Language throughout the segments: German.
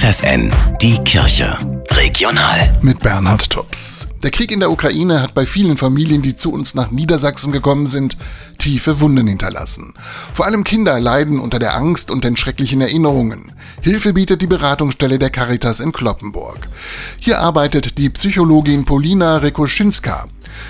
FFN, die Kirche. Regional. Mit Bernhard Tubbs. Der Krieg in der Ukraine hat bei vielen Familien, die zu uns nach Niedersachsen gekommen sind, tiefe Wunden hinterlassen. Vor allem Kinder leiden unter der Angst und den schrecklichen Erinnerungen. Hilfe bietet die Beratungsstelle der Caritas in Kloppenburg. Hier arbeitet die Psychologin Polina Rekoschinska.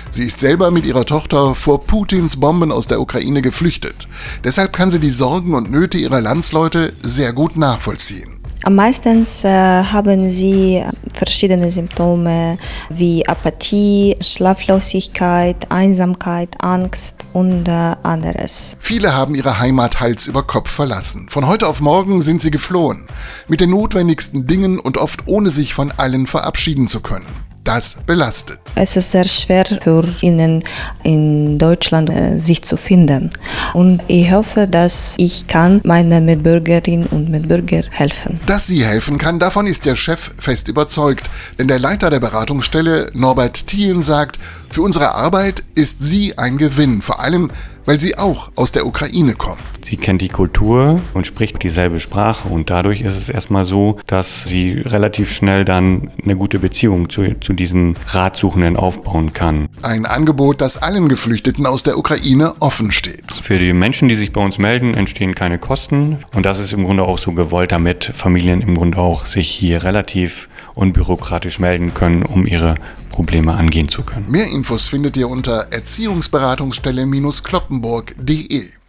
Sie ist selber mit ihrer Tochter vor Putins Bomben aus der Ukraine geflüchtet. Deshalb kann sie die Sorgen und Nöte ihrer Landsleute sehr gut nachvollziehen. Am meisten äh, haben sie verschiedene Symptome wie Apathie, Schlaflosigkeit, Einsamkeit, Angst und äh, anderes. Viele haben ihre Heimat Hals über Kopf verlassen. Von heute auf morgen sind sie geflohen. Mit den notwendigsten Dingen und oft ohne sich von allen verabschieden zu können das belastet. Es ist sehr schwer für ihnen in Deutschland äh, sich zu finden. Und ich hoffe, dass ich kann meinen Mitbürgerinnen und Mitbürgern helfen. Dass sie helfen kann, davon ist der Chef fest überzeugt. Denn der Leiter der Beratungsstelle, Norbert Thien, sagt, für unsere Arbeit ist sie ein Gewinn, vor allem weil sie auch aus der Ukraine kommt. Sie kennt die Kultur und spricht dieselbe Sprache und dadurch ist es erstmal so, dass sie relativ schnell dann eine gute Beziehung zu, zu diesen Ratsuchenden aufbauen kann. Ein Angebot, das allen Geflüchteten aus der Ukraine offen steht. Für die Menschen, die sich bei uns melden, entstehen keine Kosten und das ist im Grunde auch so gewollt, damit Familien im Grunde auch sich hier relativ unbürokratisch melden können, um ihre Probleme angehen zu können. Mehr Infos findet ihr unter Erziehungsberatungsstelle-kloppenburg.de.